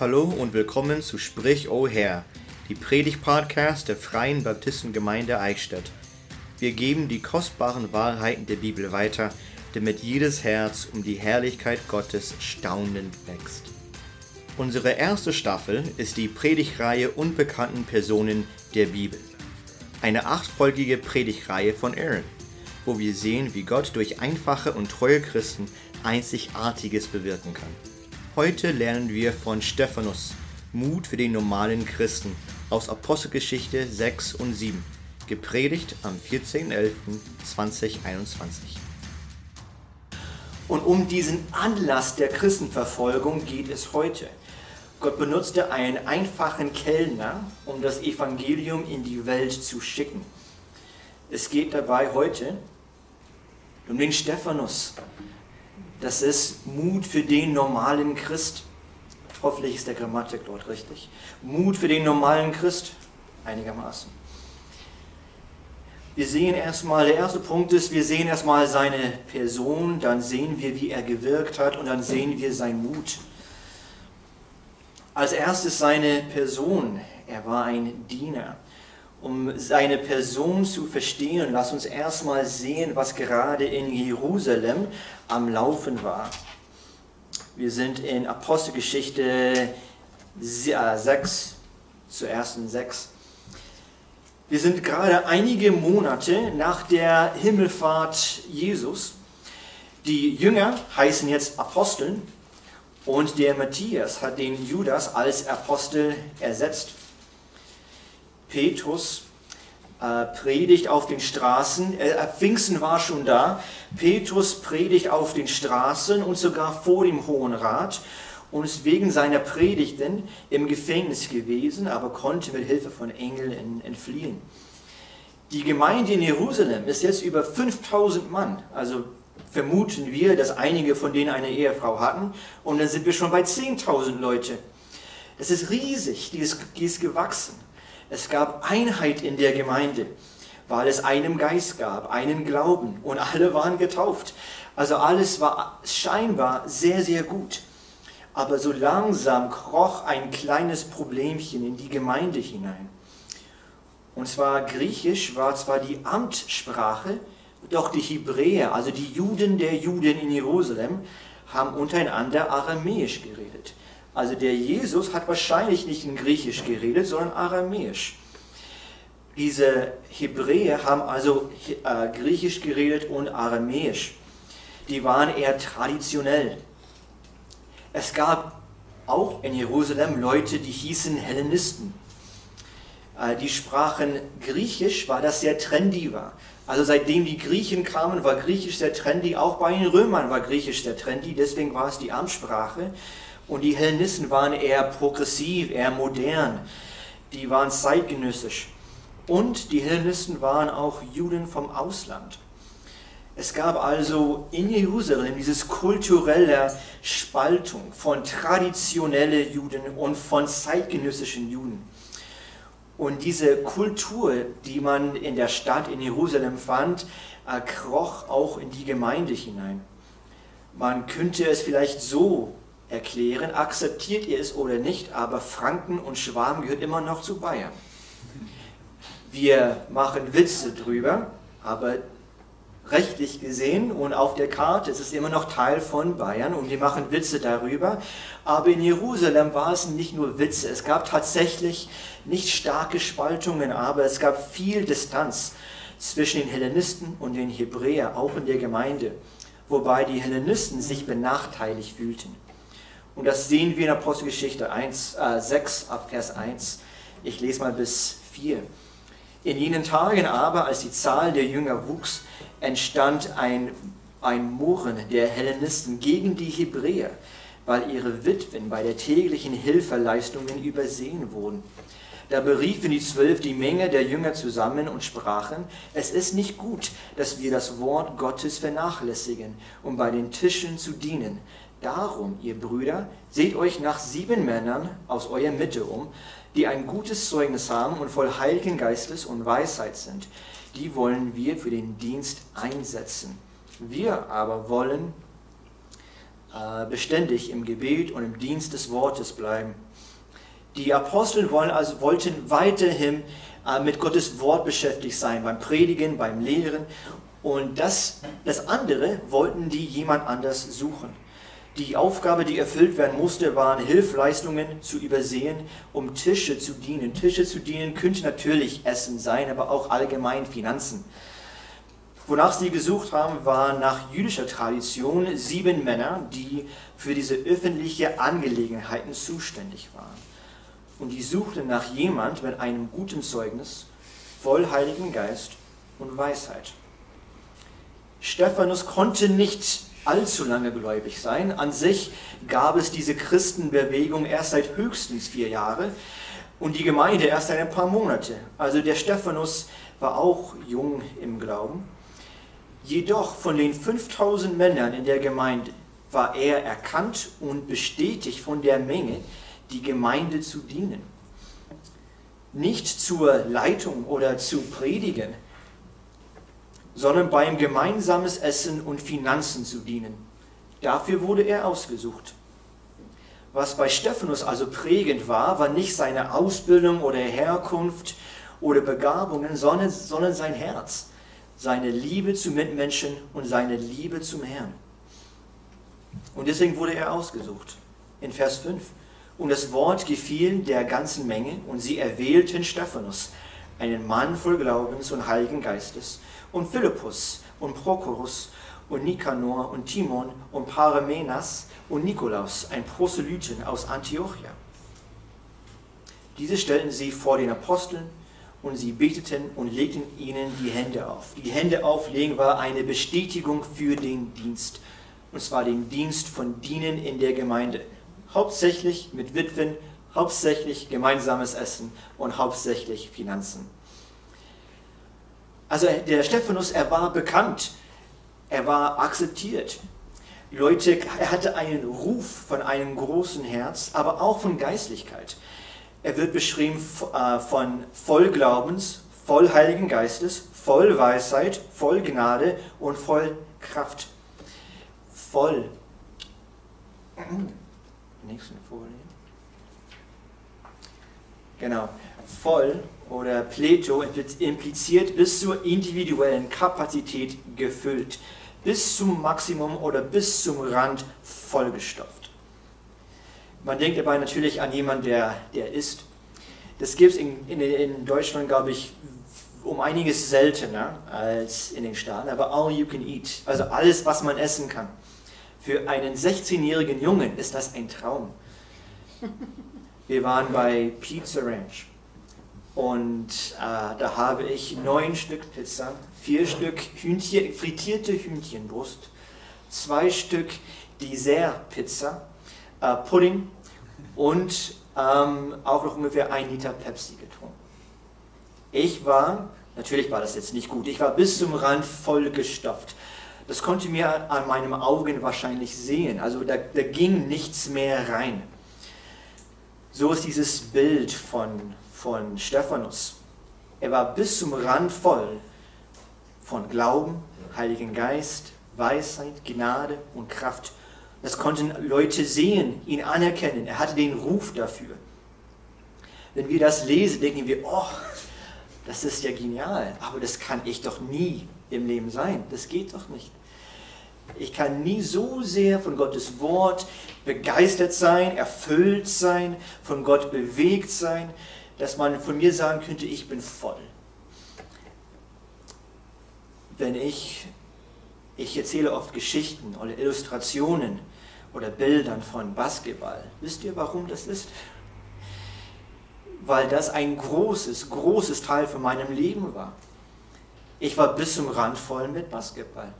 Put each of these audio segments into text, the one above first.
Hallo und willkommen zu Sprich O Herr, die Predigt-Podcast der Freien Baptistengemeinde Eichstätt. Wir geben die kostbaren Wahrheiten der Bibel weiter, damit jedes Herz um die Herrlichkeit Gottes staunend wächst. Unsere erste Staffel ist die Predigreihe Unbekannten Personen der Bibel. Eine achtfolgige Predigreihe von Aaron, wo wir sehen, wie Gott durch einfache und treue Christen Einzigartiges bewirken kann. Heute lernen wir von Stephanus, Mut für den normalen Christen, aus Apostelgeschichte 6 und 7, gepredigt am 14.11.2021. Und um diesen Anlass der Christenverfolgung geht es heute. Gott benutzte einen einfachen Kellner, um das Evangelium in die Welt zu schicken. Es geht dabei heute um den Stephanus, das ist Mut für den normalen Christ. Hoffentlich ist der Grammatik dort richtig. Mut für den normalen Christ, einigermaßen. Wir sehen erstmal, der erste Punkt ist, wir sehen erstmal seine Person, dann sehen wir, wie er gewirkt hat und dann sehen wir seinen Mut. Als erstes seine Person. Er war ein Diener um seine Person zu verstehen, lass uns erstmal sehen, was gerade in Jerusalem am Laufen war. Wir sind in Apostelgeschichte 6, zur ersten 6. Wir sind gerade einige Monate nach der Himmelfahrt Jesus. Die Jünger heißen jetzt Aposteln und der Matthias hat den Judas als Apostel ersetzt. Petrus äh, predigt auf den Straßen. Äh, Pfingsten war schon da. Petrus predigt auf den Straßen und sogar vor dem Hohen Rat und ist wegen seiner Predigten im Gefängnis gewesen, aber konnte mit Hilfe von Engeln entfliehen. Die Gemeinde in Jerusalem ist jetzt über 5000 Mann, also vermuten wir, dass einige von denen eine Ehefrau hatten, und dann sind wir schon bei 10.000 Leute. Es ist riesig, die ist, die ist gewachsen. Es gab Einheit in der Gemeinde, weil es einen Geist gab, einen Glauben und alle waren getauft. Also alles war scheinbar sehr, sehr gut. Aber so langsam kroch ein kleines Problemchen in die Gemeinde hinein. Und zwar Griechisch war zwar die Amtssprache, doch die Hebräer, also die Juden der Juden in Jerusalem, haben untereinander Aramäisch geredet. Also der Jesus hat wahrscheinlich nicht in Griechisch geredet, sondern Aramäisch. Diese Hebräer haben also äh, Griechisch geredet und Aramäisch. Die waren eher traditionell. Es gab auch in Jerusalem Leute, die hießen Hellenisten. Äh, die sprachen Griechisch, weil das sehr trendy war. Also seitdem die Griechen kamen, war Griechisch sehr trendy. Auch bei den Römern war Griechisch sehr trendy. Deswegen war es die Amtssprache. Und die Hellenisten waren eher progressiv, eher modern. Die waren zeitgenössisch. Und die Hellenisten waren auch Juden vom Ausland. Es gab also in Jerusalem diese kulturelle Spaltung von traditionellen Juden und von zeitgenössischen Juden. Und diese Kultur, die man in der Stadt in Jerusalem fand, kroch auch in die Gemeinde hinein. Man könnte es vielleicht so erklären, akzeptiert ihr es oder nicht, aber Franken und Schwaben gehört immer noch zu Bayern. Wir machen Witze drüber, aber rechtlich gesehen und auf der Karte ist es immer noch Teil von Bayern und wir machen Witze darüber. Aber in Jerusalem war es nicht nur Witze, es gab tatsächlich nicht starke Spaltungen, aber es gab viel Distanz zwischen den Hellenisten und den Hebräern, auch in der Gemeinde, wobei die Hellenisten sich benachteiligt fühlten. Und das sehen wir in Apostelgeschichte 1, äh, 6 ab Vers 1. Ich lese mal bis 4. In jenen Tagen aber, als die Zahl der Jünger wuchs, entstand ein, ein Murren der Hellenisten gegen die Hebräer, weil ihre Witwen bei der täglichen Hilfeleistungen übersehen wurden. Da beriefen die Zwölf die Menge der Jünger zusammen und sprachen, es ist nicht gut, dass wir das Wort Gottes vernachlässigen, um bei den Tischen zu dienen. Darum, ihr Brüder, seht euch nach sieben Männern aus eurer Mitte um, die ein gutes Zeugnis haben und voll Heiligen Geistes und Weisheit sind. Die wollen wir für den Dienst einsetzen. Wir aber wollen äh, beständig im Gebet und im Dienst des Wortes bleiben. Die Apostel wollen also, wollten weiterhin äh, mit Gottes Wort beschäftigt sein, beim Predigen, beim Lehren. Und das, das andere wollten die jemand anders suchen. Die Aufgabe, die erfüllt werden musste, waren Hilfleistungen zu übersehen, um Tische zu dienen. Tische zu dienen könnte natürlich Essen sein, aber auch allgemein Finanzen. Wonach sie gesucht haben, waren nach jüdischer Tradition sieben Männer, die für diese öffentlichen Angelegenheiten zuständig waren. Und die suchten nach jemand mit einem guten Zeugnis, voll Heiligen Geist und Weisheit. Stephanus konnte nicht allzu lange gläubig sein. An sich gab es diese Christenbewegung erst seit höchstens vier Jahren und die Gemeinde erst seit ein paar Monate. Also der Stephanus war auch jung im Glauben. Jedoch von den 5000 Männern in der Gemeinde war er erkannt und bestätigt von der Menge, die Gemeinde zu dienen. Nicht zur Leitung oder zu predigen, sondern beim gemeinsames Essen und Finanzen zu dienen. Dafür wurde er ausgesucht. Was bei Stephanus also prägend war, war nicht seine Ausbildung oder Herkunft oder Begabungen, sondern, sondern sein Herz, seine Liebe zu Mitmenschen und seine Liebe zum Herrn. Und deswegen wurde er ausgesucht. In Vers 5. Und das Wort gefiel der ganzen Menge und sie erwählten Stephanus, einen Mann voll Glaubens und Heiligen Geistes, und Philippus und Prochorus und Nikanor und Timon und Paramenas und Nikolaus, ein Proselyten aus Antiochia. Diese stellten sie vor den Aposteln und sie beteten und legten ihnen die Hände auf. Die Hände auflegen war eine Bestätigung für den Dienst, und zwar den Dienst von Dienen in der Gemeinde. Hauptsächlich mit Witwen, hauptsächlich gemeinsames Essen und hauptsächlich Finanzen. Also der Stephanus, er war bekannt, er war akzeptiert. Leute, er hatte einen Ruf von einem großen Herz, aber auch von Geistlichkeit. Er wird beschrieben äh, von voll Glaubens, voll Heiligen Geistes, voll Weisheit, voll Gnade und voll Kraft. Voll. Nächste Folie. Genau. Voll oder Pleto impliziert bis zur individuellen Kapazität gefüllt, bis zum Maximum oder bis zum Rand vollgestopft. Man denkt dabei natürlich an jemanden, der, der isst. Das gibt es in, in, in Deutschland, glaube ich, um einiges seltener als in den Staaten, aber all you can eat, also alles, was man essen kann. Für einen 16-jährigen Jungen ist das ein Traum. Wir waren bei Pizza Ranch und äh, da habe ich neun Stück Pizza, vier Stück Hühnchen, frittierte Hühnchenbrust, zwei Stück Dessert-Pizza, äh, Pudding und ähm, auch noch ungefähr ein Liter Pepsi getrunken. Ich war, natürlich war das jetzt nicht gut, ich war bis zum Rand vollgestopft. Das konnte mir an meinen Augen wahrscheinlich sehen. Also da, da ging nichts mehr rein. So ist dieses Bild von von Stephanus. Er war bis zum Rand voll von Glauben, Heiligen Geist, Weisheit, Gnade und Kraft. Das konnten Leute sehen, ihn anerkennen. Er hatte den Ruf dafür. Wenn wir das lesen, denken wir, oh, das ist ja genial, aber das kann ich doch nie im Leben sein. Das geht doch nicht. Ich kann nie so sehr von Gottes Wort begeistert sein, erfüllt sein, von Gott bewegt sein, dass man von mir sagen könnte, ich bin voll. Wenn ich, ich erzähle oft Geschichten oder Illustrationen oder Bildern von Basketball. Wisst ihr, warum das ist? Weil das ein großes, großes Teil von meinem Leben war. Ich war bis zum Rand voll mit Basketball.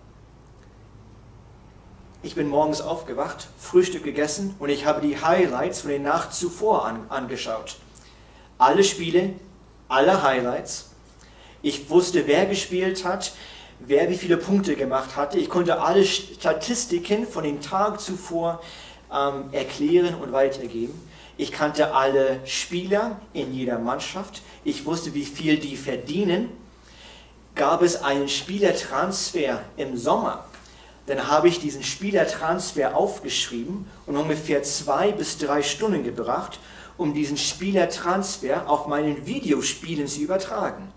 Ich bin morgens aufgewacht, Frühstück gegessen und ich habe die Highlights von der Nacht zuvor an, angeschaut alle Spiele, alle Highlights. Ich wusste, wer gespielt hat, wer wie viele Punkte gemacht hatte. Ich konnte alle Statistiken von dem Tag zuvor ähm, erklären und weitergeben. Ich kannte alle Spieler in jeder Mannschaft. Ich wusste, wie viel die verdienen. Gab es einen Spielertransfer im Sommer, Dann habe ich diesen Spielertransfer aufgeschrieben und ungefähr zwei bis drei Stunden gebracht, um diesen Spielertransfer auf meinen Videospielen zu übertragen.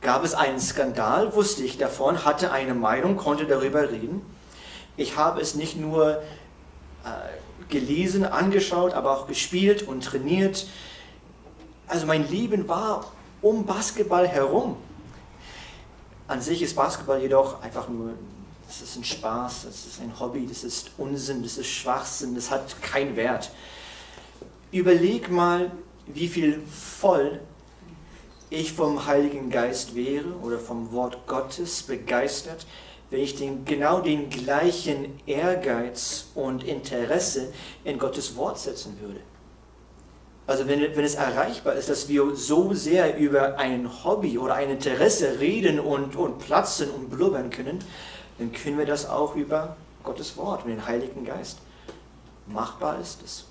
Gab es einen Skandal, wusste ich davon, hatte eine Meinung, konnte darüber reden. Ich habe es nicht nur äh, gelesen, angeschaut, aber auch gespielt und trainiert. Also mein Leben war um Basketball herum. An sich ist Basketball jedoch einfach nur, das ist ein Spaß, das ist ein Hobby, das ist Unsinn, das ist Schwachsinn, das hat keinen Wert. Überleg mal, wie viel voll ich vom Heiligen Geist wäre oder vom Wort Gottes begeistert, wenn ich den, genau den gleichen Ehrgeiz und Interesse in Gottes Wort setzen würde. Also wenn, wenn es erreichbar ist, dass wir so sehr über ein Hobby oder ein Interesse reden und, und platzen und blubbern können, dann können wir das auch über Gottes Wort, mit dem Heiligen Geist. Machbar ist es.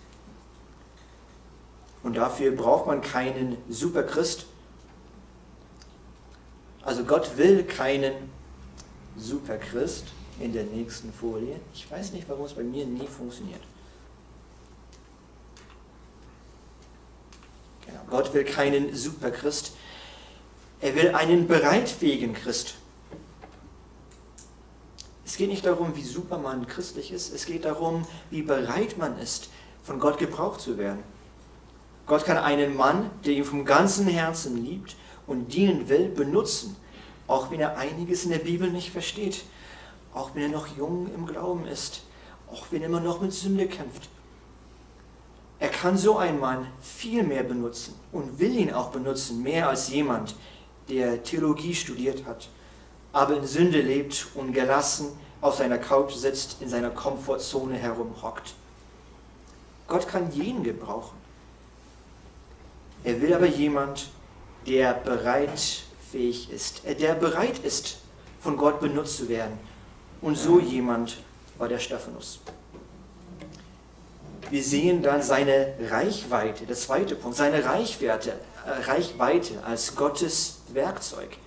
Und dafür braucht man keinen Superchrist. Also Gott will keinen Superchrist in der nächsten Folie. Ich weiß nicht, warum es bei mir nie funktioniert. Genau. Gott will keinen Superchrist. Er will einen bereitfähigen Christ. Es geht nicht darum, wie super man christlich ist. Es geht darum, wie bereit man ist, von Gott gebraucht zu werden. Gott kann einen Mann, der ihn vom ganzen Herzen liebt und dienen will, benutzen, auch wenn er einiges in der Bibel nicht versteht, auch wenn er noch jung im Glauben ist, auch wenn er immer noch mit Sünde kämpft. Er kann so einen Mann viel mehr benutzen und will ihn auch benutzen, mehr als jemand, der Theologie studiert hat, aber in Sünde lebt und gelassen auf seiner Couch sitzt, in seiner Komfortzone herumhockt. Gott kann jeden gebrauchen. Er will aber jemand, der bereitfähig ist, äh, der bereit ist, von Gott benutzt zu werden. Und so jemand war der Stephanus. Wir sehen dann seine Reichweite, der zweite Punkt, seine Reichweite, äh, Reichweite als Gottes Werkzeug.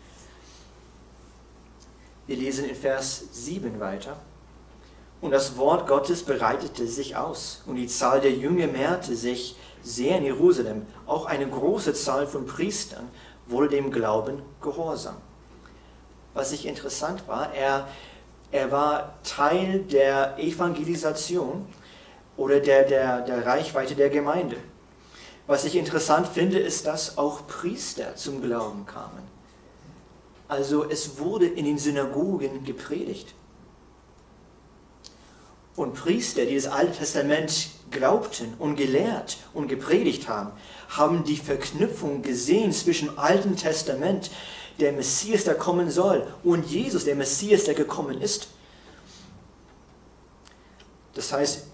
Wir lesen in Vers 7 weiter. Und das Wort Gottes bereitete sich aus, und die Zahl der Jünger mehrte sich sehr in Jerusalem. Auch eine große Zahl von Priestern wurde dem Glauben gehorsam. Was ich interessant war, er, er war Teil der Evangelisation oder der, der, der Reichweite der Gemeinde. Was ich interessant finde, ist, dass auch Priester zum Glauben kamen. Also es wurde in den Synagogen gepredigt. Und Priester, die das Alte Testament glaubten und gelehrt und gepredigt haben, haben die Verknüpfung gesehen zwischen Alten Testament, der Messias, der kommen soll, und Jesus, der Messias, der gekommen ist. Das heißt,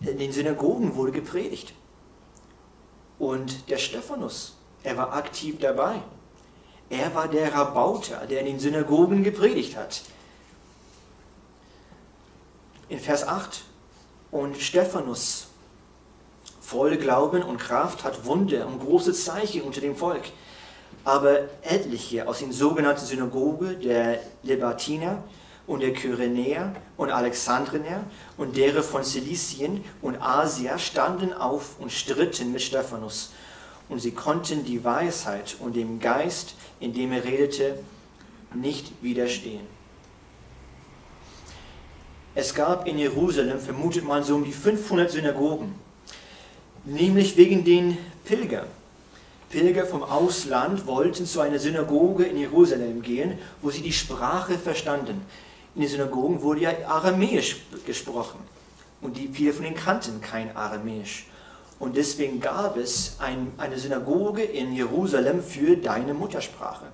in den Synagogen wurde gepredigt. Und der Stephanus, er war aktiv dabei. Er war der Rabauter, der in den Synagogen gepredigt hat. In Vers 8, und Stephanus voll Glauben und Kraft, hat Wunder und große Zeichen unter dem Volk. Aber etliche aus den sogenannten Synagoge der Lebatiner und der Kyrenäer und Alexandriner und derer von Silizien und Asia standen auf und stritten mit Stephanus. Und sie konnten die Weisheit und dem Geist, in dem er redete, nicht widerstehen. Es gab in Jerusalem, vermutet man, so um die 500 Synagogen nämlich wegen den Pilgern. Pilger vom Ausland wollten zu einer Synagoge in Jerusalem gehen, wo sie die Sprache verstanden. In den Synagogen wurde ja Aramäisch gesprochen und die viele von ihnen kannten kein Aramäisch. Und deswegen gab es ein, eine Synagoge in Jerusalem für deine Muttersprache.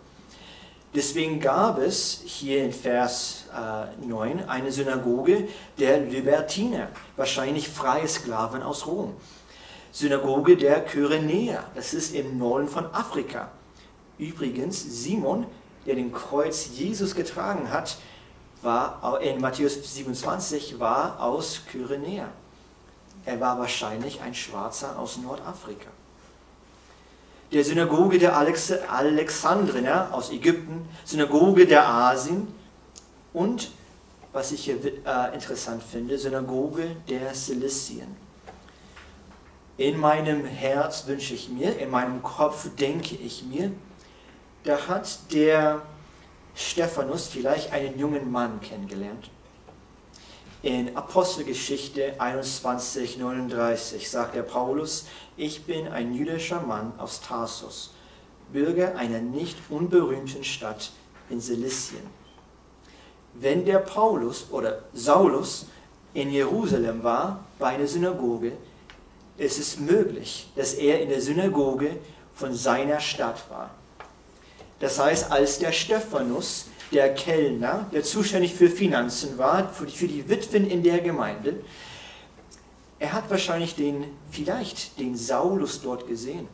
Deswegen gab es hier in Vers äh, 9 eine Synagoge der Libertiner, wahrscheinlich freie Sklaven aus Rom. Synagoge der Kyrenäer. Das ist im Norden von Afrika. Übrigens, Simon, der den Kreuz Jesus getragen hat, war in Matthäus 27 war aus Kyrenäa. Er war wahrscheinlich ein Schwarzer aus Nordafrika. Der Synagoge der Alex Alexandriner aus Ägypten, Synagoge der Asien und was ich hier äh, interessant finde, Synagoge der Silizien. In meinem Herz wünsche ich mir, in meinem Kopf denke ich mir, da hat der Stephanus vielleicht einen jungen Mann kennengelernt. In Apostelgeschichte 21, 39 sagt der Paulus, ich bin ein jüdischer Mann aus Tarsus, Bürger einer nicht unberühmten Stadt in Silizien. Wenn der Paulus oder Saulus in Jerusalem war, bei einer Synagoge, ist es möglich, dass er in der Synagoge von seiner Stadt war. Das heißt, als der Stephanus, der Kellner, der zuständig für Finanzen war, für die, für die Witwen in der Gemeinde, er hat wahrscheinlich den, vielleicht den Saulus dort gesehen.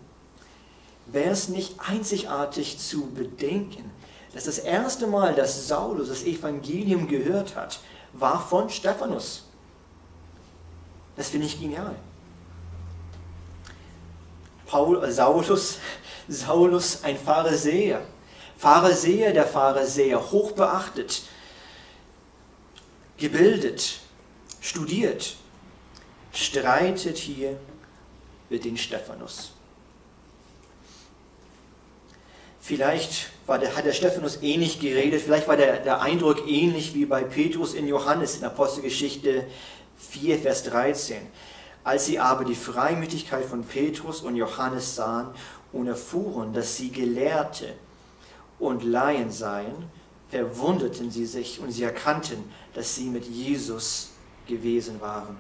Wäre es nicht einzigartig zu bedenken, dass das erste Mal, dass Saulus das Evangelium gehört hat, war von Stephanus. Das finde ich genial. Paul, äh, Saulus, Saulus, ein Pharisäer, Pharisäer der Pharisäer, hochbeachtet, gebildet, studiert, streitet hier mit den Stephanus. Vielleicht der, hat der Stephanus ähnlich geredet, vielleicht war der, der Eindruck ähnlich wie bei Petrus in Johannes in Apostelgeschichte 4, Vers 13. Als sie aber die Freimütigkeit von Petrus und Johannes sahen und erfuhren, dass sie Gelehrte und Laien seien, verwunderten sie sich und sie erkannten, dass sie mit Jesus gewesen waren.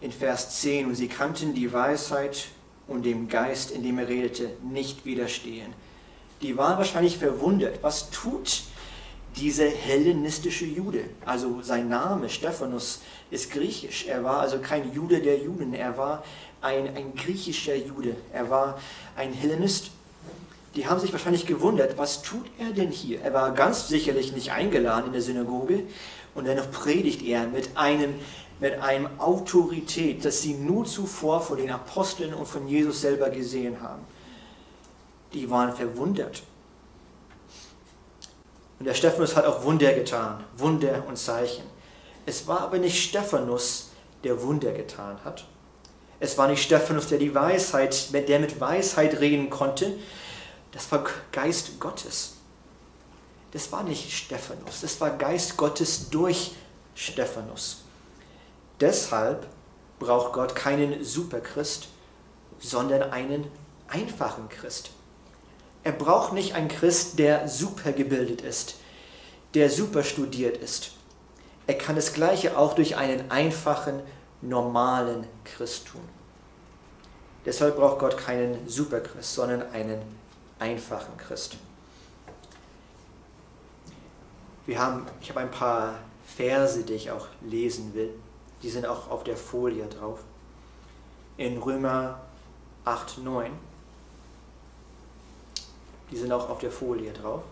In Vers 10, und sie kannten die Weisheit und dem Geist, in dem er redete, nicht widerstehen. Die waren wahrscheinlich verwundert. Was tut dieser hellenistische Jude? Also sein Name, Stephanus, ist griechisch. Er war also kein Jude der Juden, er war ein, ein griechischer Jude, er war ein Hellenist. Die haben sich wahrscheinlich gewundert, was tut er denn hier? Er war ganz sicherlich nicht eingeladen in der Synagoge und dennoch predigt er mit einem mit einem Autorität, das sie nur zuvor von den Aposteln und von Jesus selber gesehen haben. Die waren verwundert. Und der Stephanus hat auch Wunder getan, Wunder und Zeichen. Es war aber nicht Stephanus, der Wunder getan hat, es war nicht Stephanus, der die Weisheit, der mit Weisheit reden konnte. Das war Geist Gottes. Das war nicht Stephanus, das war Geist Gottes durch Stephanus. Deshalb braucht Gott keinen Superchrist, sondern einen einfachen Christ. Er braucht nicht einen Christ, der supergebildet ist, der super studiert ist. Er kann das Gleiche auch durch einen einfachen, normalen Christ tun. Deshalb braucht Gott keinen Superchrist, sondern einen einfachen Christ. Wir haben, ich habe ein paar Verse, die ich auch lesen will. Die sind auch auf der Folie drauf. In Römer 8, 9. Die sind auch auf der Folie drauf.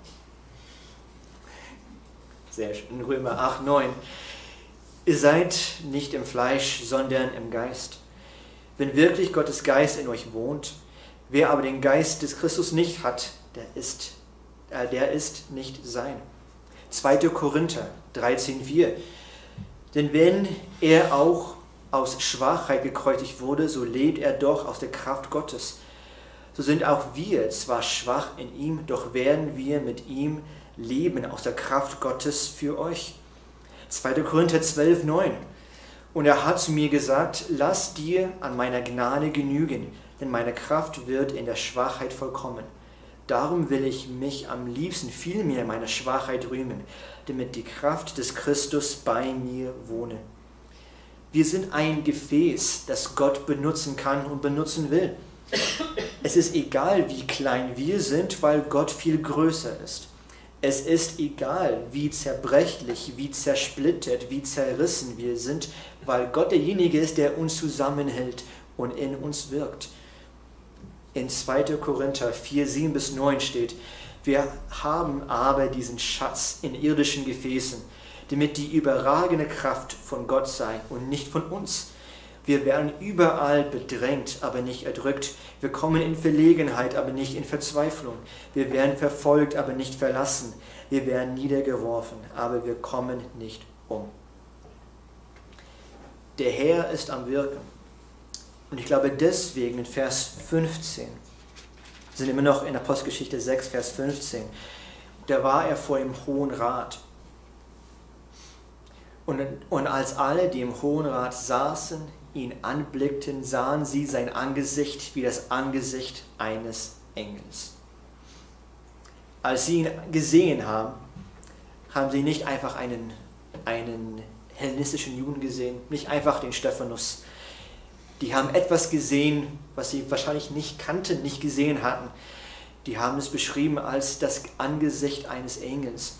Sehr schön. Römer 8, 9. Ihr seid nicht im Fleisch, sondern im Geist. Wenn wirklich Gottes Geist in euch wohnt, wer aber den Geist des Christus nicht hat, der ist, äh, der ist nicht sein. 2. Korinther 13,4 Denn wenn er auch aus Schwachheit gekreuzigt wurde, so lebt er doch aus der Kraft Gottes. So sind auch wir zwar schwach in ihm, doch werden wir mit ihm leben aus der Kraft Gottes für euch. 2. Korinther 12, 9. Und er hat zu mir gesagt, lass dir an meiner Gnade genügen, denn meine Kraft wird in der Schwachheit vollkommen. Darum will ich mich am liebsten vielmehr meiner Schwachheit rühmen, damit die Kraft des Christus bei mir wohne. Wir sind ein Gefäß, das Gott benutzen kann und benutzen will. Es ist egal, wie klein wir sind, weil Gott viel größer ist. Es ist egal, wie zerbrechlich, wie zersplittert, wie zerrissen wir sind, weil Gott derjenige ist, der uns zusammenhält und in uns wirkt. In 2. Korinther 4, 7 bis 9 steht, wir haben aber diesen Schatz in irdischen Gefäßen, damit die überragende Kraft von Gott sei und nicht von uns. Wir werden überall bedrängt, aber nicht erdrückt. Wir kommen in Verlegenheit, aber nicht in Verzweiflung. Wir werden verfolgt, aber nicht verlassen. Wir werden niedergeworfen, aber wir kommen nicht um. Der Herr ist am Wirken. Und ich glaube deswegen in Vers 15, wir sind immer noch in Apostelgeschichte 6, Vers 15, da war er vor dem Hohen Rat. Und, und als alle, die im Hohen Rat saßen, ihn anblickten, sahen sie sein Angesicht wie das Angesicht eines Engels. Als sie ihn gesehen haben, haben sie nicht einfach einen, einen hellenistischen Juden gesehen, nicht einfach den Stephanus. Die haben etwas gesehen, was sie wahrscheinlich nicht kannten, nicht gesehen hatten. Die haben es beschrieben als das Angesicht eines Engels.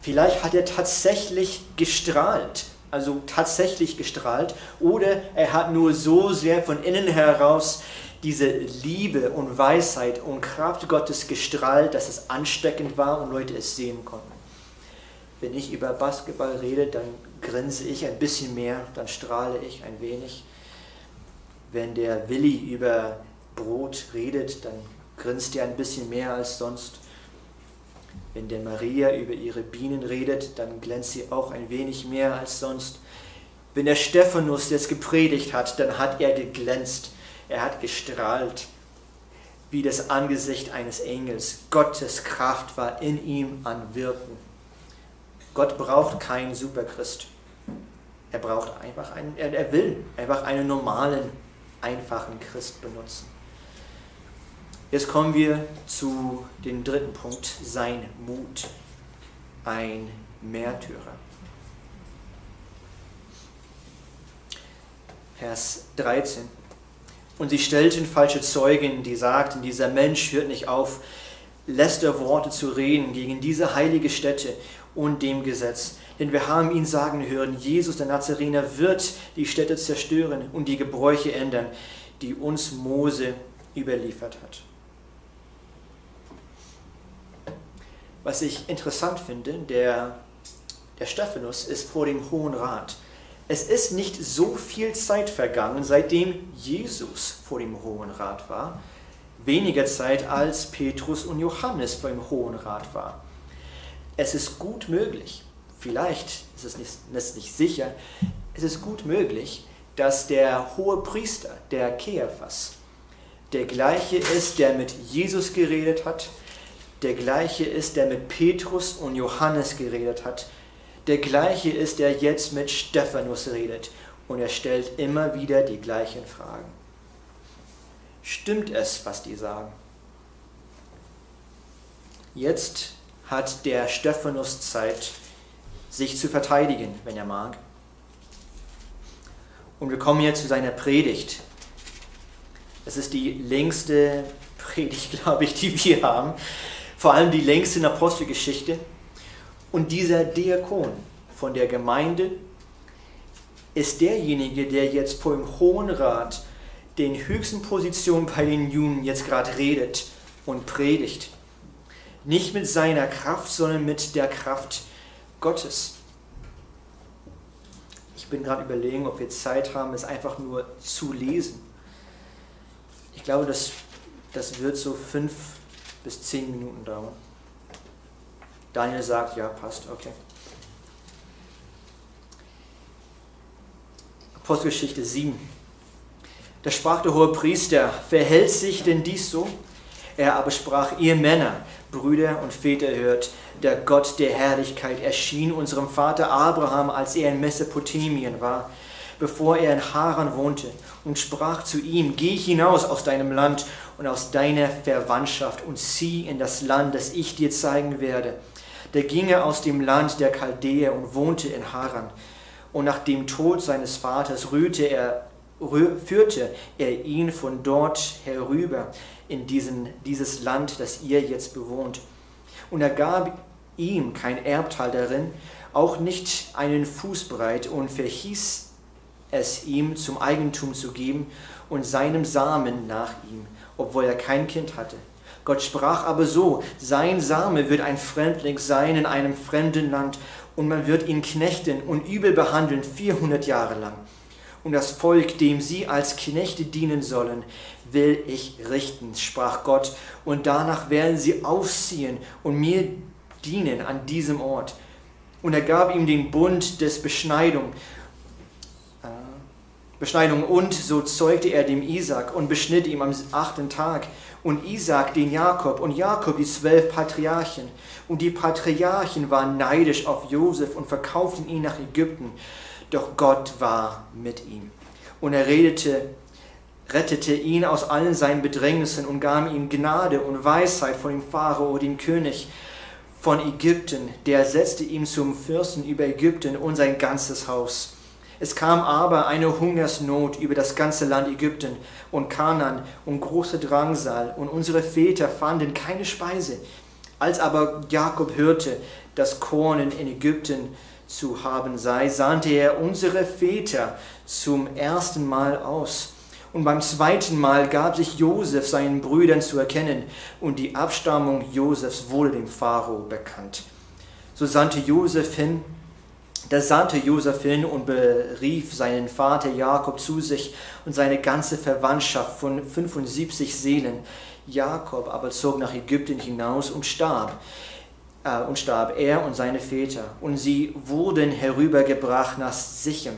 Vielleicht hat er tatsächlich gestrahlt, also tatsächlich gestrahlt, oder er hat nur so sehr von innen heraus diese Liebe und Weisheit und Kraft Gottes gestrahlt, dass es ansteckend war und Leute es sehen konnten. Wenn ich über Basketball rede, dann grinse ich ein bisschen mehr, dann strahle ich ein wenig. Wenn der Willi über Brot redet, dann grinst er ein bisschen mehr als sonst. Wenn der Maria über ihre Bienen redet, dann glänzt sie auch ein wenig mehr als sonst. Wenn der Stephanus jetzt gepredigt hat, dann hat er geglänzt, er hat gestrahlt wie das Angesicht eines Engels. Gottes Kraft war in ihm an Wirken. Gott braucht keinen Superchrist. Er braucht einfach einen, er, er will einfach einen normalen, einfachen Christ benutzen. Jetzt kommen wir zu dem dritten Punkt, sein Mut, ein Märtyrer. Vers 13. Und sie stellten falsche Zeugen, die sagten, dieser Mensch hört nicht auf, Lästerworte zu reden gegen diese heilige Stätte und dem Gesetz. Denn wir haben ihn sagen hören, Jesus der Nazarener wird die Städte zerstören und die Gebräuche ändern, die uns Mose überliefert hat. Was ich interessant finde, der, der Stephanus ist vor dem Hohen Rat. Es ist nicht so viel Zeit vergangen, seitdem Jesus vor dem Hohen Rat war. Weniger Zeit als Petrus und Johannes vor dem Hohen Rat war. Es ist gut möglich, vielleicht ist es nicht, ist nicht sicher, es ist gut möglich, dass der hohe Priester, der Keaphas, der gleiche ist, der mit Jesus geredet hat, der gleiche ist, der mit Petrus und Johannes geredet hat, der gleiche ist, der jetzt mit Stephanus redet und er stellt immer wieder die gleichen Fragen. Stimmt es, was die sagen? Jetzt hat der Stephanus Zeit, sich zu verteidigen, wenn er mag. Und wir kommen jetzt zu seiner Predigt. Es ist die längste Predigt, glaube ich, die wir haben. Vor allem die längste in Apostelgeschichte. Und dieser Diakon von der Gemeinde ist derjenige, der jetzt vor dem Hohen Rat den höchsten Positionen bei den Juden jetzt gerade redet und predigt. Nicht mit seiner Kraft, sondern mit der Kraft Gottes. Ich bin gerade überlegen, ob wir Zeit haben, es einfach nur zu lesen. Ich glaube, das, das wird so fünf bis zehn Minuten dauern. Daniel sagt, ja, passt, okay. Apostelgeschichte 7. Da sprach der hohe Priester, verhält sich denn dies so? Er aber sprach, ihr Männer, Brüder und Väter hört, der Gott der Herrlichkeit erschien unserem Vater Abraham, als er in Mesopotamien war, bevor er in Haran wohnte, und sprach zu ihm, geh hinaus aus deinem Land und aus deiner Verwandtschaft und zieh in das Land, das ich dir zeigen werde. Der ging er aus dem Land der Chaldäer und wohnte in Haran. Und nach dem Tod seines Vaters rührte er, führte er ihn von dort herüber in diesen, dieses Land, das ihr jetzt bewohnt. Und er gab ihm kein Erbteil darin, auch nicht einen Fußbreit, und verhieß es ihm zum Eigentum zu geben und seinem Samen nach ihm, obwohl er kein Kind hatte. Gott sprach aber so, sein Same wird ein Fremdling sein in einem fremden Land, und man wird ihn knechten und übel behandeln 400 Jahre lang. und das Volk, dem sie als Knechte dienen sollen, will ich richten, sprach Gott, und danach werden sie aufziehen und mir dienen an diesem Ort. Und er gab ihm den Bund des Beschneidung, Beschneidung und so zeugte er dem Isaac und beschnitt ihm am achten Tag und Isaac den Jakob und Jakob die zwölf Patriarchen. Und die Patriarchen waren neidisch auf Josef und verkauften ihn nach Ägypten. Doch Gott war mit ihm. Und er redete, rettete ihn aus allen seinen Bedrängnissen und gab ihm Gnade und Weisheit von dem Pharao, dem König von Ägypten. Der setzte ihn zum Fürsten über Ägypten und sein ganzes Haus. Es kam aber eine Hungersnot über das ganze Land Ägypten und Kanan und große Drangsal, und unsere Väter fanden keine Speise. Als aber Jakob hörte, dass Korn in Ägypten zu haben sei, sandte er unsere Väter zum ersten Mal aus. Und beim zweiten Mal gab sich Josef seinen Brüdern zu erkennen, und die Abstammung Josefs wurde dem Pharao bekannt. So sandte Josef hin, da sandte Josef hin und berief seinen Vater Jakob zu sich und seine ganze Verwandtschaft von 75 Seelen. Jakob aber zog nach Ägypten hinaus und starb äh, und starb er und seine Väter. Und sie wurden herübergebracht nach Sichem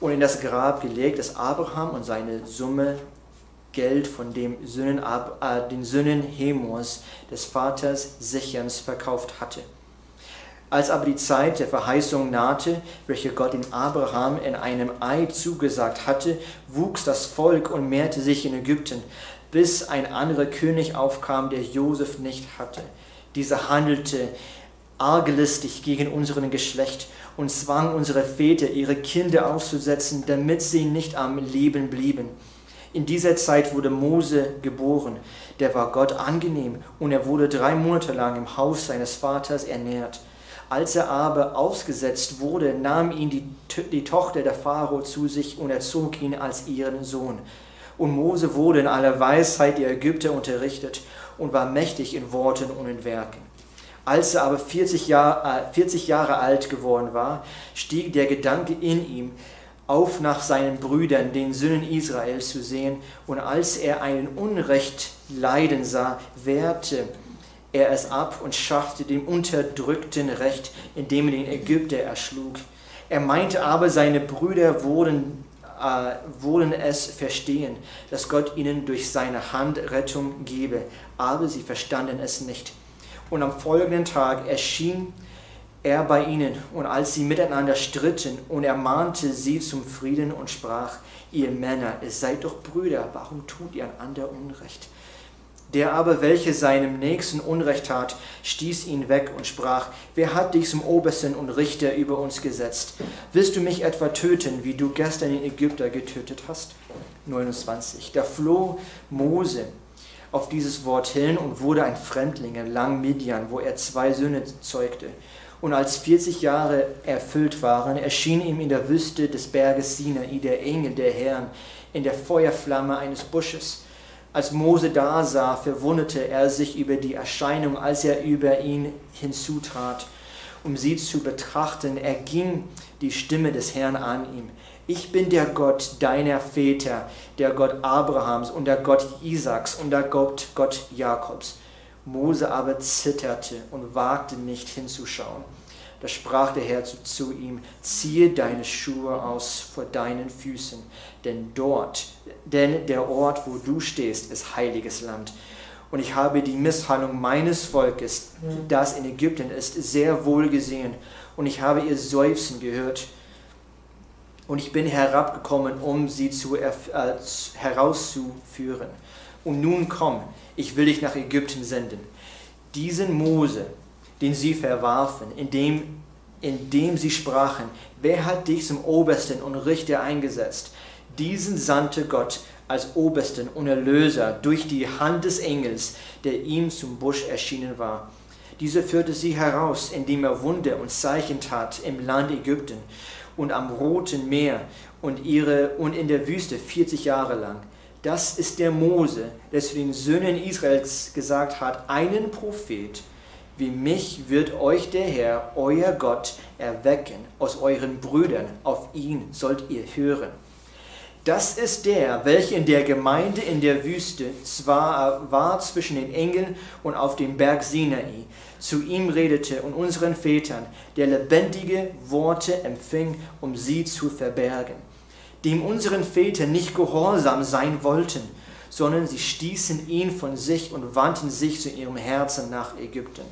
und in das Grab gelegt, das Abraham und seine Summe Geld von dem Söhnen, äh, den Söhnen Hemors, des Vaters Sichems, verkauft hatte. Als aber die Zeit der Verheißung nahte, welche Gott in Abraham in einem Eid zugesagt hatte, wuchs das Volk und mehrte sich in Ägypten, bis ein anderer König aufkam, der Josef nicht hatte. Dieser handelte argelistig gegen unseren Geschlecht und zwang unsere Väter, ihre Kinder auszusetzen, damit sie nicht am Leben blieben. In dieser Zeit wurde Mose geboren, der war Gott angenehm und er wurde drei Monate lang im Haus seines Vaters ernährt. Als er aber ausgesetzt wurde, nahm ihn die, die Tochter der Pharao zu sich und erzog ihn als ihren Sohn. Und Mose wurde in aller Weisheit der Ägypter unterrichtet und war mächtig in Worten und in Werken. Als er aber 40, Jahr, 40 äh, Jahre alt geworden war, stieg der Gedanke in ihm auf, nach seinen Brüdern, den Söhnen Israels, zu sehen. Und als er einen Unrecht leiden sah, wehrte er es ab und schaffte dem Unterdrückten Recht, indem er den Ägypter erschlug. Er meinte aber, seine Brüder wurden äh, wollen es verstehen, dass Gott ihnen durch seine Hand Rettung gebe, aber sie verstanden es nicht. Und am folgenden Tag erschien er bei ihnen, und als sie miteinander stritten, und er mahnte sie zum Frieden und sprach, ihr Männer, ihr seid doch Brüder, warum tut ihr einander Unrecht? Der aber, welcher seinem Nächsten Unrecht tat, stieß ihn weg und sprach, wer hat dich zum Obersten und Richter über uns gesetzt? Willst du mich etwa töten, wie du gestern den Ägypter getötet hast? 29. Da floh Mose auf dieses Wort hin und wurde ein Fremdling in Lang Midian, wo er zwei Söhne zeugte. Und als 40 Jahre erfüllt waren, erschien ihm in der Wüste des Berges Sinai der Engel der Herrn in der Feuerflamme eines Busches als Mose da sah, verwunderte er sich über die Erscheinung, als er über ihn hinzutrat, um sie zu betrachten. Er ging die Stimme des Herrn an ihm. Ich bin der Gott deiner Väter, der Gott Abrahams und der Gott Isaaks und der Gott, Gott Jakobs. Mose aber zitterte und wagte nicht hinzuschauen. Da sprach der Herr zu, zu, ihm, ziehe deine Schuhe aus vor deinen Füßen, denn dort, denn der Ort, wo du stehst, ist heiliges Land. Und ich habe die Misshandlung meines Volkes, das in Ägypten ist, sehr wohl gesehen. Und ich habe ihr Seufzen gehört. Und ich bin herabgekommen, um sie zu, äh, herauszuführen. Und nun komm, ich will dich nach Ägypten senden. Diesen Mose, den sie verwarfen, indem, indem sie sprachen, wer hat dich zum Obersten und Richter eingesetzt? Diesen sandte Gott als Obersten und Erlöser durch die Hand des Engels, der ihm zum Busch erschienen war. Dieser führte sie heraus, indem er Wunder und Zeichen tat im Land Ägypten und am Roten Meer und, ihre, und in der Wüste 40 Jahre lang. Das ist der Mose, der zu den Söhnen Israels gesagt hat, einen Prophet, wie mich wird euch der Herr, euer Gott, erwecken aus euren Brüdern, auf ihn sollt ihr hören. Das ist der, welcher in der Gemeinde in der Wüste zwar war zwischen den Engeln und auf dem Berg Sinai, zu ihm redete und unseren Vätern, der lebendige Worte empfing, um sie zu verbergen, dem unseren Väter nicht gehorsam sein wollten, sondern sie stießen ihn von sich und wandten sich zu ihrem Herzen nach Ägypten,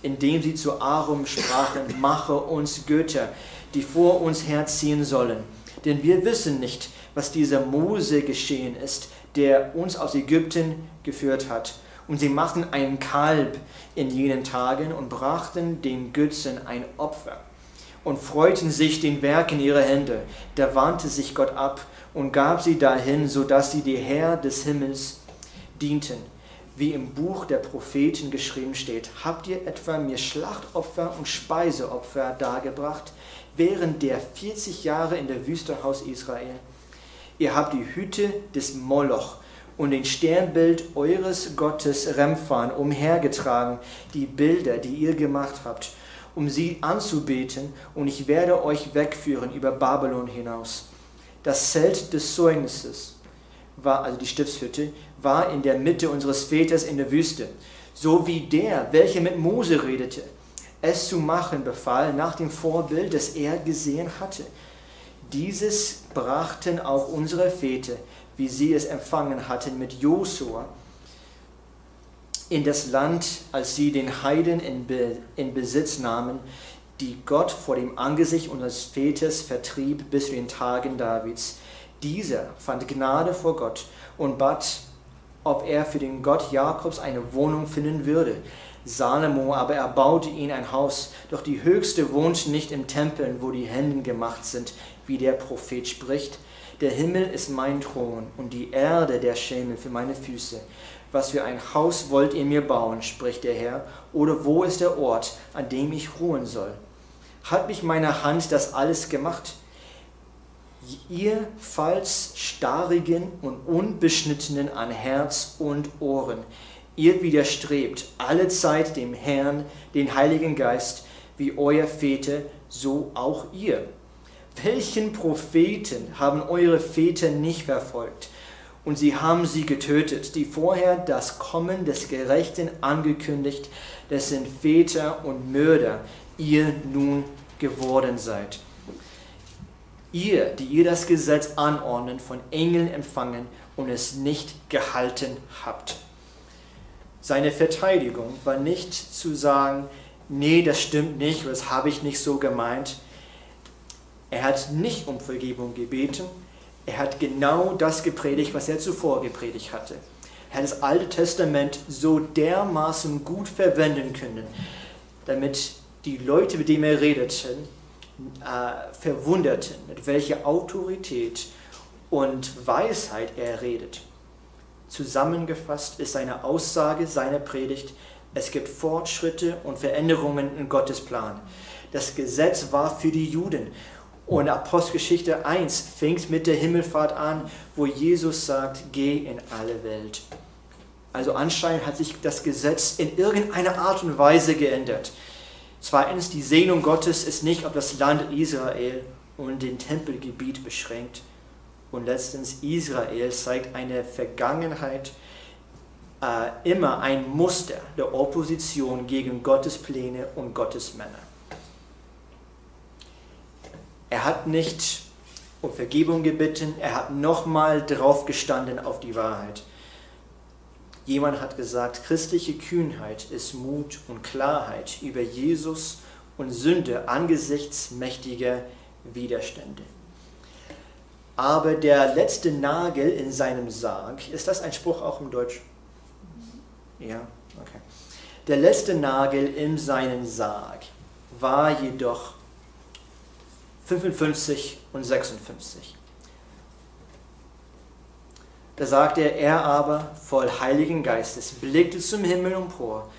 indem sie zu Arum sprachen, mache uns Götter, die vor uns herziehen sollen. Denn wir wissen nicht, was dieser Mose geschehen ist, der uns aus Ägypten geführt hat. Und sie machten einen Kalb in jenen Tagen und brachten den Götzen ein Opfer und freuten sich den Werken ihrer Hände. Da wandte sich Gott ab und gab sie dahin, so dass sie die Herr des Himmels dienten. Wie im Buch der Propheten geschrieben steht, habt ihr etwa mir Schlachtopfer und Speiseopfer dargebracht, während der 40 Jahre in der Wüste Haus Israel? Ihr habt die Hüte des Moloch und den Sternbild eures Gottes Remphan umhergetragen, die Bilder, die ihr gemacht habt, um sie anzubeten, und ich werde euch wegführen über Babylon hinaus. Das Zelt des Zeugnisses war, also die Stiftshütte, war in der Mitte unseres Väters in der Wüste, so wie der, welcher mit Mose redete, es zu machen befahl, nach dem Vorbild, das er gesehen hatte. Dieses brachten auch unsere Väter, wie sie es empfangen hatten mit Josua, in das Land, als sie den Heiden in, Be in Besitz nahmen, die Gott vor dem Angesicht unseres Vaters vertrieb bis zu den Tagen Davids. Dieser fand Gnade vor Gott und bat, ob er für den Gott Jakobs eine Wohnung finden würde. Salomo aber erbaute ihn ein Haus, doch die Höchste wohnt nicht im Tempel, wo die Hände gemacht sind, wie der Prophet spricht. Der Himmel ist mein Thron und die Erde der Schemel für meine Füße. Was für ein Haus wollt ihr mir bauen, spricht der Herr, oder wo ist der Ort, an dem ich ruhen soll? Hat mich meine Hand das alles gemacht? Ihr falls starrigen und unbeschnittenen an Herz und Ohren, ihr widerstrebt alle Zeit dem Herrn, den Heiligen Geist, wie euer Väter, so auch ihr. Welchen Propheten haben eure Väter nicht verfolgt? Und sie haben sie getötet, die vorher das Kommen des Gerechten angekündigt, dessen Väter und Mörder ihr nun geworden seid. Ihr, die ihr das Gesetz anordnen, von Engeln empfangen und es nicht gehalten habt. Seine Verteidigung war nicht zu sagen, nee, das stimmt nicht, das habe ich nicht so gemeint. Er hat nicht um Vergebung gebeten, er hat genau das gepredigt, was er zuvor gepredigt hatte. Er hat das Alte Testament so dermaßen gut verwenden können, damit die Leute, mit denen er redete, äh, verwunderten, mit welcher Autorität und Weisheit er redet. Zusammengefasst ist seine Aussage, seine Predigt, es gibt Fortschritte und Veränderungen in Gottes Plan. Das Gesetz war für die Juden und Apostelgeschichte 1 fängt mit der Himmelfahrt an, wo Jesus sagt, geh in alle Welt. Also anscheinend hat sich das Gesetz in irgendeiner Art und Weise geändert. Zweitens, die Segnung Gottes ist nicht auf das Land Israel und den Tempelgebiet beschränkt. Und letztens, Israel zeigt eine Vergangenheit, äh, immer ein Muster der Opposition gegen Gottes Pläne und Gottes Männer. Er hat nicht um Vergebung gebeten, er hat nochmal drauf gestanden auf die Wahrheit. Jemand hat gesagt, christliche Kühnheit ist Mut und Klarheit über Jesus und Sünde angesichts mächtiger Widerstände. Aber der letzte Nagel in seinem Sarg, ist das ein Spruch auch im Deutsch? Ja, okay. Der letzte Nagel in seinem Sarg war jedoch 55 und 56. Da sagte er, er aber, voll Heiligen Geistes, blickte zum Himmel empor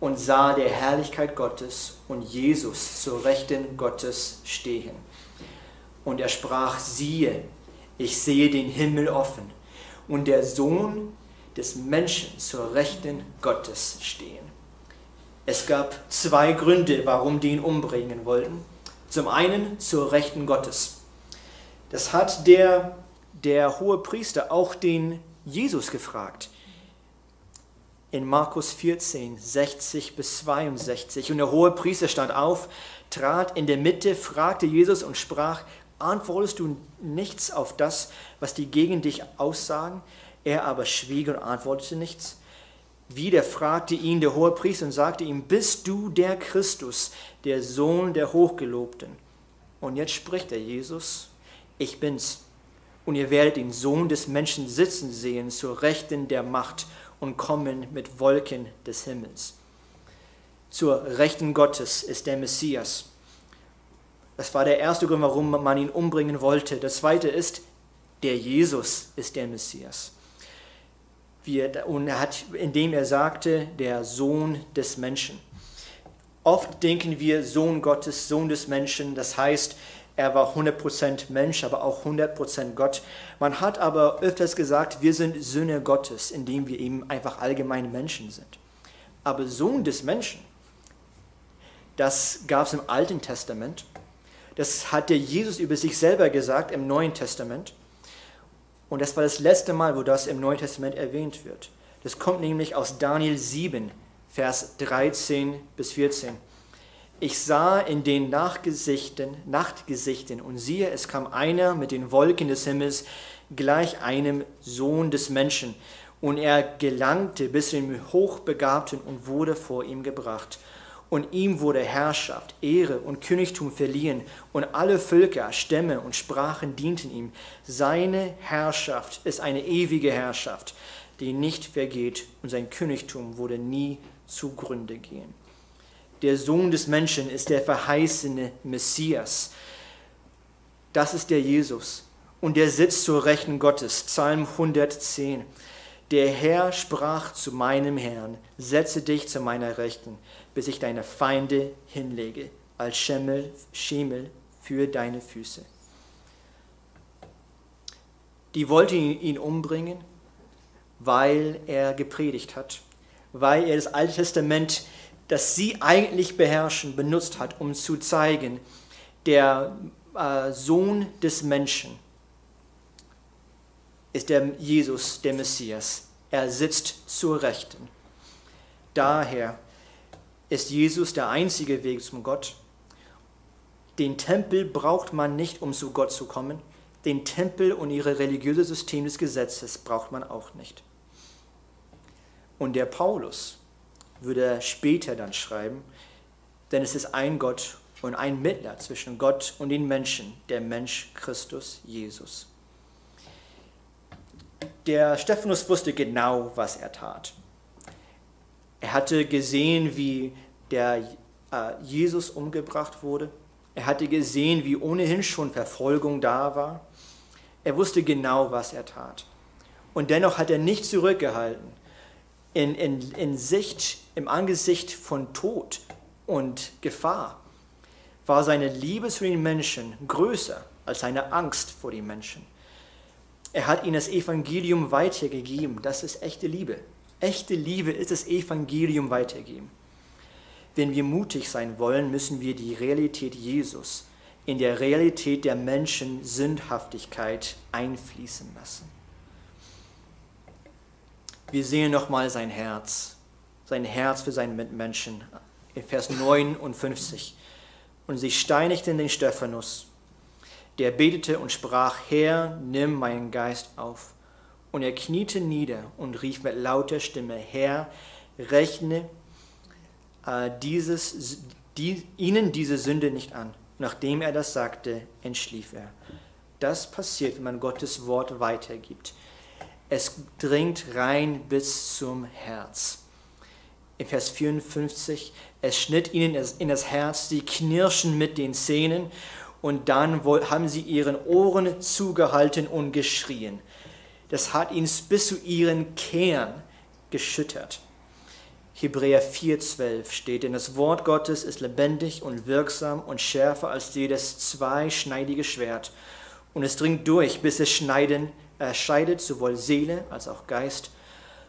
und sah der Herrlichkeit Gottes und Jesus zur Rechten Gottes stehen. Und er sprach, siehe, ich sehe den Himmel offen und der Sohn des Menschen zur Rechten Gottes stehen. Es gab zwei Gründe, warum die ihn umbringen wollten. Zum einen zur Rechten Gottes. Das hat der der hohe Priester auch den Jesus gefragt. In Markus 14, 60 bis 62. Und der hohe Priester stand auf, trat in der Mitte, fragte Jesus und sprach, antwortest du nichts auf das, was die gegen dich aussagen? Er aber schwieg und antwortete nichts. Wieder fragte ihn der hohe Priester und sagte ihm, bist du der Christus, der Sohn der Hochgelobten? Und jetzt spricht der Jesus, ich bin's. Und ihr werdet den Sohn des Menschen sitzen sehen zur Rechten der Macht und kommen mit Wolken des Himmels. Zur Rechten Gottes ist der Messias. Das war der erste Grund, warum man ihn umbringen wollte. Das zweite ist, der Jesus ist der Messias. Und er hat, indem er sagte, der Sohn des Menschen. Oft denken wir Sohn Gottes, Sohn des Menschen, das heißt, er war 100% Mensch, aber auch 100% Gott. Man hat aber öfters gesagt, wir sind Söhne Gottes, indem wir eben einfach allgemeine Menschen sind. Aber Sohn des Menschen, das gab es im Alten Testament. Das hat der Jesus über sich selber gesagt im Neuen Testament. Und das war das letzte Mal, wo das im Neuen Testament erwähnt wird. Das kommt nämlich aus Daniel 7, Vers 13 bis 14. Ich sah in den Nachtgesichten, Nachtgesichten und siehe, es kam einer mit den Wolken des Himmels gleich einem Sohn des Menschen. Und er gelangte bis zum Hochbegabten und wurde vor ihm gebracht. Und ihm wurde Herrschaft, Ehre und Königtum verliehen, und alle Völker, Stämme und Sprachen dienten ihm. Seine Herrschaft ist eine ewige Herrschaft, die nicht vergeht, und sein Königtum wurde nie zugrunde gehen der Sohn des Menschen, ist der verheißene Messias. Das ist der Jesus. Und der sitzt zur Rechten Gottes. Psalm 110. Der Herr sprach zu meinem Herrn, setze dich zu meiner Rechten, bis ich deine Feinde hinlege, als Schemmel, Schemel für deine Füße. Die wollten ihn umbringen, weil er gepredigt hat, weil er das Alte Testament das sie eigentlich beherrschen, benutzt hat, um zu zeigen, der äh, Sohn des Menschen ist der Jesus, der Messias. Er sitzt zur Rechten. Daher ist Jesus der einzige Weg zum Gott. Den Tempel braucht man nicht, um zu Gott zu kommen. Den Tempel und ihre religiöse System des Gesetzes braucht man auch nicht. Und der Paulus, würde er später dann schreiben, denn es ist ein Gott und ein Mittler zwischen Gott und den Menschen, der Mensch Christus Jesus. Der Stephanus wusste genau, was er tat. Er hatte gesehen, wie der äh, Jesus umgebracht wurde. Er hatte gesehen, wie ohnehin schon Verfolgung da war. Er wusste genau, was er tat. Und dennoch hat er nicht zurückgehalten, in, in, in Sicht, im Angesicht von Tod und Gefahr, war seine Liebe zu den Menschen größer als seine Angst vor den Menschen. Er hat ihnen das Evangelium weitergegeben. Das ist echte Liebe. Echte Liebe ist das Evangelium weitergeben. Wenn wir mutig sein wollen, müssen wir die Realität Jesus in der Realität der Menschen Sündhaftigkeit einfließen lassen. Wir sehen nochmal sein Herz, sein Herz für seine Mitmenschen in Vers 59. Und sie steinigten den Stephanus. Der betete und sprach, Herr, nimm meinen Geist auf. Und er kniete nieder und rief mit lauter Stimme, Herr, rechne äh, dieses, die, ihnen diese Sünde nicht an. Nachdem er das sagte, entschlief er. Das passiert, wenn man Gottes Wort weitergibt. Es dringt rein bis zum Herz. In Vers 54, es schnitt ihnen in das Herz, sie knirschen mit den Zähnen und dann haben sie ihren Ohren zugehalten und geschrien. Das hat ihn bis zu ihren Kern geschüttert. Hebräer 4,12 steht, denn das Wort Gottes ist lebendig und wirksam und schärfer als jedes zweischneidige Schwert. Und es dringt durch, bis es schneiden, er scheidet sowohl Seele als auch Geist,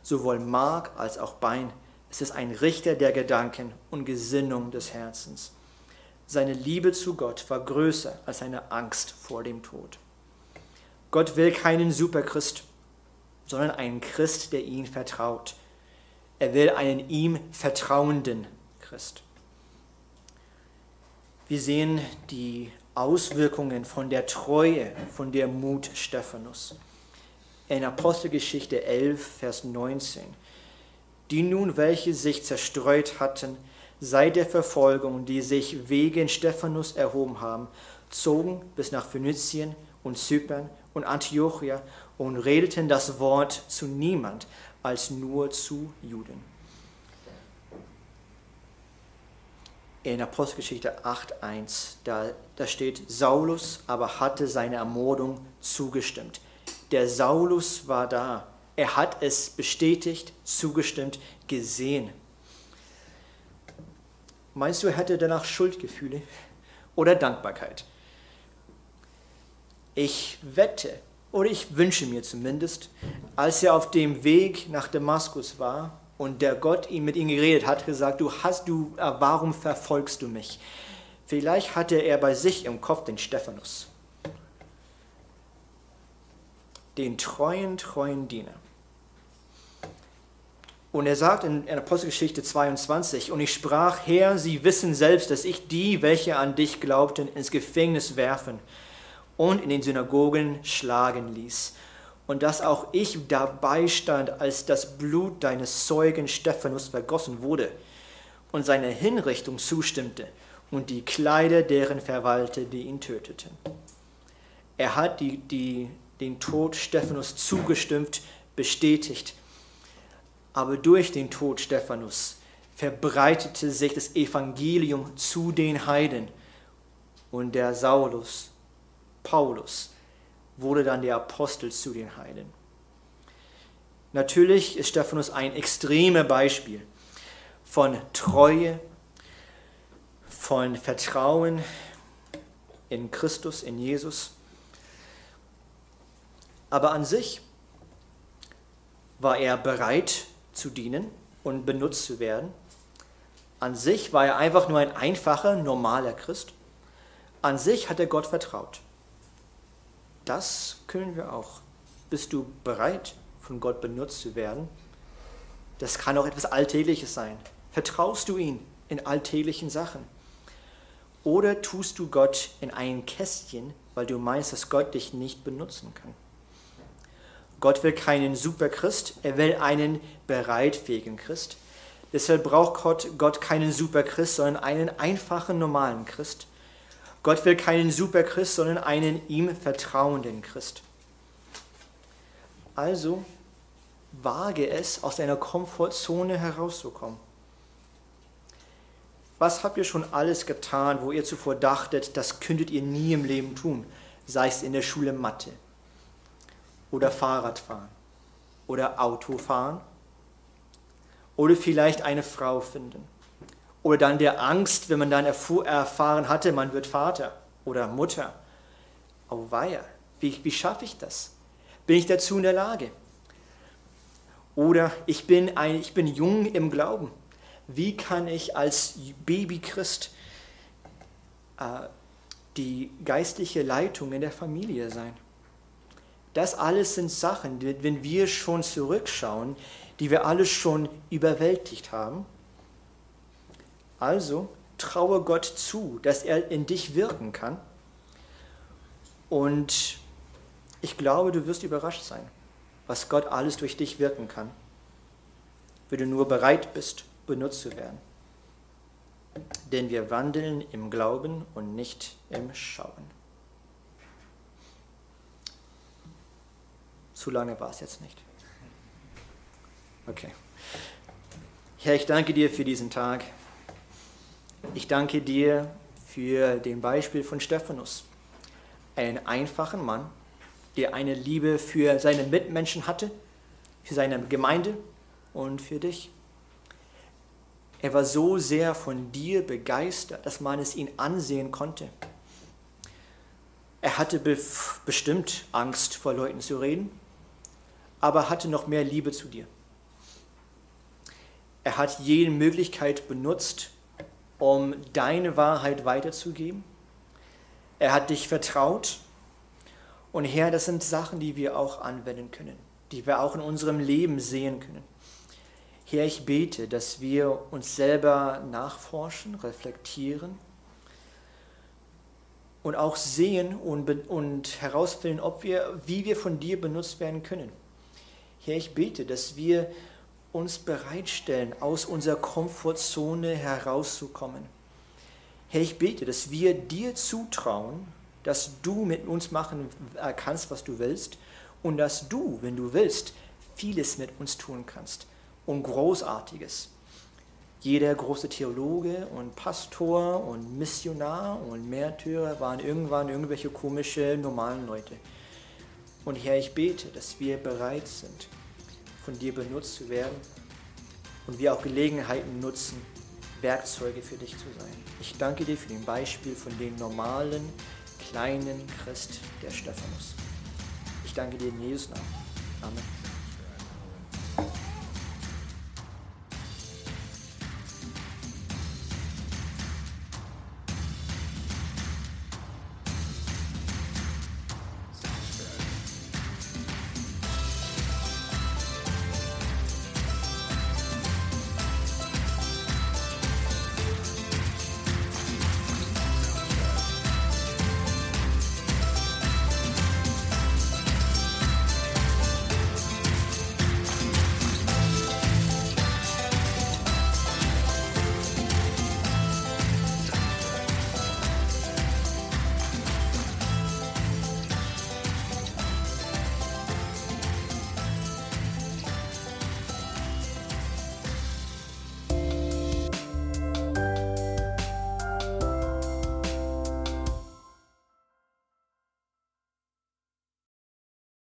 sowohl Mark als auch Bein. Es ist ein Richter der Gedanken und Gesinnung des Herzens. Seine Liebe zu Gott war größer als seine Angst vor dem Tod. Gott will keinen Superchrist, sondern einen Christ, der ihn vertraut. Er will einen ihm vertrauenden Christ. Wir sehen die Auswirkungen von der Treue, von der Mut Stephanus. In Apostelgeschichte 11, Vers 19. Die nun, welche sich zerstreut hatten, seit der Verfolgung, die sich wegen Stephanus erhoben haben, zogen bis nach Phönizien und Zypern und Antiochia und redeten das Wort zu niemand als nur zu Juden. In Apostelgeschichte 8.1, da, da steht, Saulus aber hatte seine Ermordung zugestimmt. Der Saulus war da. Er hat es bestätigt, zugestimmt, gesehen. Meinst du, er hätte danach Schuldgefühle oder Dankbarkeit? Ich wette, oder ich wünsche mir zumindest, als er auf dem Weg nach Damaskus war und der Gott ihm mit ihm geredet hat, gesagt, du hast du, äh, warum verfolgst du mich? Vielleicht hatte er bei sich im Kopf den Stephanus, den treuen, treuen Diener. Und er sagt in, Apostelgeschichte 22, und ich sprach, Herr, sie wissen selbst, dass ich die, welche an dich glaubten, ins Gefängnis werfen und in den Synagogen schlagen ließ. Und dass auch ich dabei stand, als das Blut deines Zeugen Stephanus vergossen wurde und seine Hinrichtung zustimmte und die Kleider deren verwalte, die ihn töteten. Er hat die, die, den Tod Stephanus zugestimmt, bestätigt. Aber durch den Tod Stephanus verbreitete sich das Evangelium zu den Heiden. Und der Saulus Paulus wurde dann der Apostel zu den Heiden. Natürlich ist Stephanus ein extremes Beispiel von Treue, von Vertrauen in Christus, in Jesus. Aber an sich war er bereit zu dienen und benutzt zu werden. An sich war er einfach nur ein einfacher, normaler Christ. An sich hat er Gott vertraut. Das können wir auch. Bist du bereit, von Gott benutzt zu werden? Das kann auch etwas Alltägliches sein. Vertraust du ihm in alltäglichen Sachen? Oder tust du Gott in ein Kästchen, weil du meinst, dass Gott dich nicht benutzen kann? Gott will keinen Superchrist, er will einen bereitfähigen Christ. Deshalb braucht Gott, Gott keinen Superchrist, sondern einen einfachen, normalen Christ. Gott will keinen Superchrist, sondern einen ihm vertrauenden Christ. Also wage es, aus deiner Komfortzone herauszukommen. Was habt ihr schon alles getan, wo ihr zuvor dachtet, das könntet ihr nie im Leben tun? Sei es in der Schule Mathe oder Fahrradfahren oder Autofahren oder vielleicht eine Frau finden oder dann der Angst, wenn man dann erfahren hatte, man wird Vater oder Mutter. Auweia, wie, wie schaffe ich das? Bin ich dazu in der Lage? Oder ich bin, ein, ich bin jung im Glauben. Wie kann ich als Babychrist äh, die geistliche Leitung in der Familie sein? Das alles sind Sachen, wenn wir schon zurückschauen, die wir alles schon überwältigt haben also traue Gott zu, dass er in dich wirken kann. Und ich glaube, du wirst überrascht sein, was Gott alles durch dich wirken kann, wenn du nur bereit bist, benutzt zu werden. Denn wir wandeln im Glauben und nicht im Schauen. Zu lange war es jetzt nicht. Okay. Herr, ich danke dir für diesen Tag. Ich danke dir für den Beispiel von Stephanus, einen einfachen Mann, der eine Liebe für seine Mitmenschen hatte, für seine Gemeinde und für dich. Er war so sehr von dir begeistert, dass man es ihn ansehen konnte. Er hatte bestimmt Angst, vor Leuten zu reden, aber hatte noch mehr Liebe zu dir. Er hat jede Möglichkeit benutzt, um deine Wahrheit weiterzugeben. Er hat dich vertraut Und Herr, das sind Sachen, die wir auch anwenden können, die wir auch in unserem Leben sehen können. Herr, ich bete, dass wir uns selber nachforschen, reflektieren und auch sehen und, und herausfinden, ob wir, wie wir von dir benutzt werden können. Herr, ich bete, dass wir uns bereitstellen, aus unserer Komfortzone herauszukommen. Herr, ich bete, dass wir dir zutrauen, dass du mit uns machen kannst, was du willst und dass du, wenn du willst, vieles mit uns tun kannst und Großartiges. Jeder große Theologe und Pastor und Missionar und Märtyrer waren irgendwann irgendwelche komische, normalen Leute. Und Herr, ich bete, dass wir bereit sind, von dir benutzt zu werden und wir auch Gelegenheiten nutzen, Werkzeuge für dich zu sein. Ich danke dir für den Beispiel von dem normalen, kleinen Christ, der Stephanus. Ich danke dir in Jesus Namen. Amen.